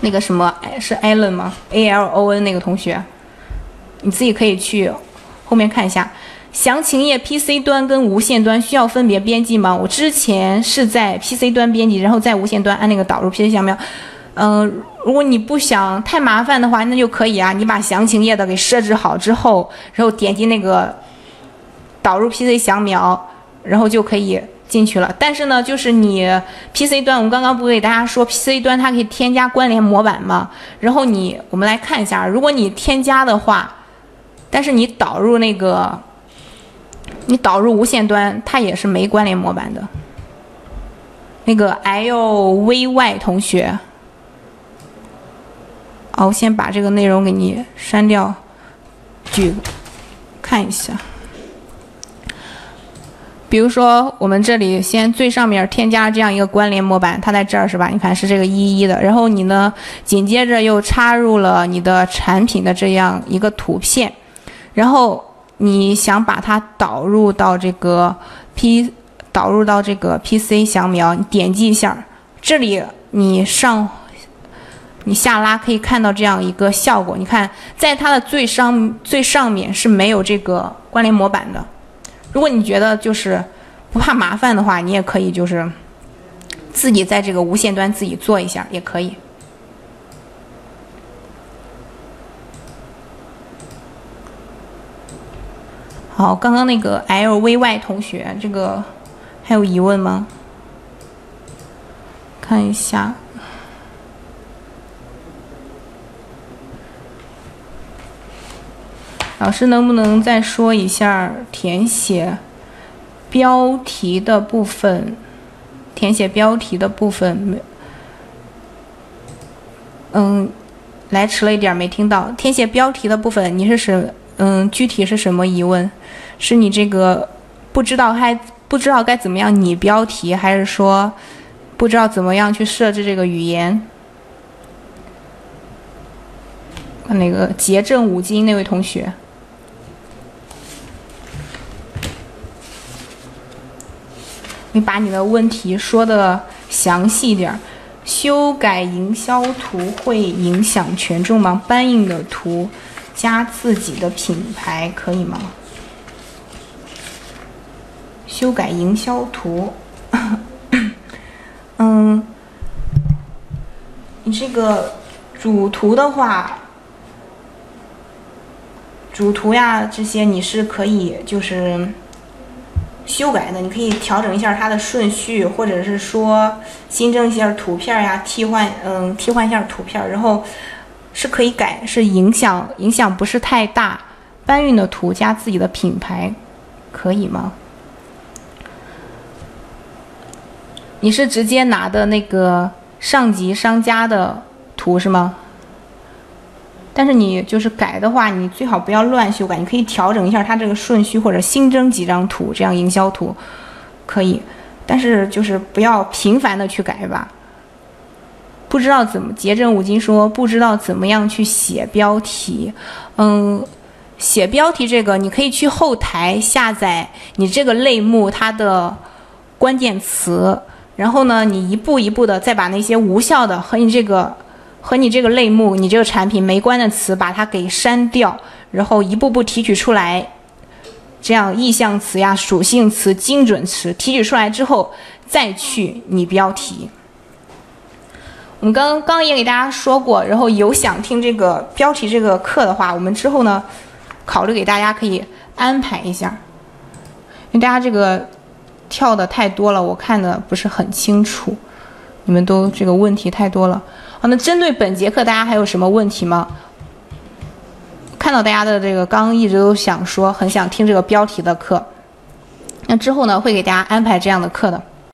那个什么是 Allen 吗？A L O N 那个同学，你自己可以去后面看一下。详情页 PC 端跟无线端需要分别编辑吗？我之前是在 PC 端编辑，然后在无线端按那个导入 PC 详描。嗯，如果你不想太麻烦的话，那就可以啊。你把详情页的给设置好之后，然后点击那个导入 PC 详描，然后就可以进去了。但是呢，就是你 PC 端，我们刚刚不给大家说 PC 端它可以添加关联模板吗？然后你我们来看一下，如果你添加的话，但是你导入那个。你导入无线端，它也是没关联模板的。那个 L V Y 同学，哦，我先把这个内容给你删掉，举看一下。比如说，我们这里先最上面添加这样一个关联模板，它在这儿是吧？你看是这个一一的，然后你呢，紧接着又插入了你的产品的这样一个图片，然后。你想把它导入到这个 P，导入到这个 PC 详描，你点击一下，这里你上，你下拉可以看到这样一个效果。你看，在它的最上最上面是没有这个关联模板的。如果你觉得就是不怕麻烦的话，你也可以就是自己在这个无线端自己做一下也可以。好，刚刚那个 L V Y 同学，这个还有疑问吗？看一下，老师能不能再说一下填写标题的部分？填写标题的部分没，嗯，来迟了一点，没听到。填写标题的部分，你是什？嗯，具体是什么疑问？是你这个不知道还不知道该怎么样拟标题，还是说不知道怎么样去设置这个语言？那个捷正五金那位同学，你把你的问题说的详细一点儿。修改营销图会影响权重吗？搬运的图。加自己的品牌可以吗？修改营销图，嗯，你这个主图的话，主图呀这些你是可以就是修改的，你可以调整一下它的顺序，或者是说新增一下图片呀，替换嗯替换一下图片，然后。是可以改，是影响影响不是太大。搬运的图加自己的品牌，可以吗？你是直接拿的那个上级商家的图是吗？但是你就是改的话，你最好不要乱修改，你可以调整一下它这个顺序，或者新增几张图，这样营销图可以。但是就是不要频繁的去改吧。不知道怎么，捷正五金说不知道怎么样去写标题。嗯，写标题这个你可以去后台下载你这个类目它的关键词，然后呢，你一步一步的再把那些无效的和你这个和你这个类目、你这个产品没关的词把它给删掉，然后一步步提取出来，这样意向词呀、属性词、精准词提取出来之后，再去拟标题。我们刚刚也给大家说过，然后有想听这个标题这个课的话，我们之后呢，考虑给大家可以安排一下，因为大家这个跳的太多了，我看的不是很清楚，你们都这个问题太多了。好，那针对本节课，大家还有什么问题吗？看到大家的这个刚刚一直都想说，很想听这个标题的课，那之后呢，会给大家安排这样的课的。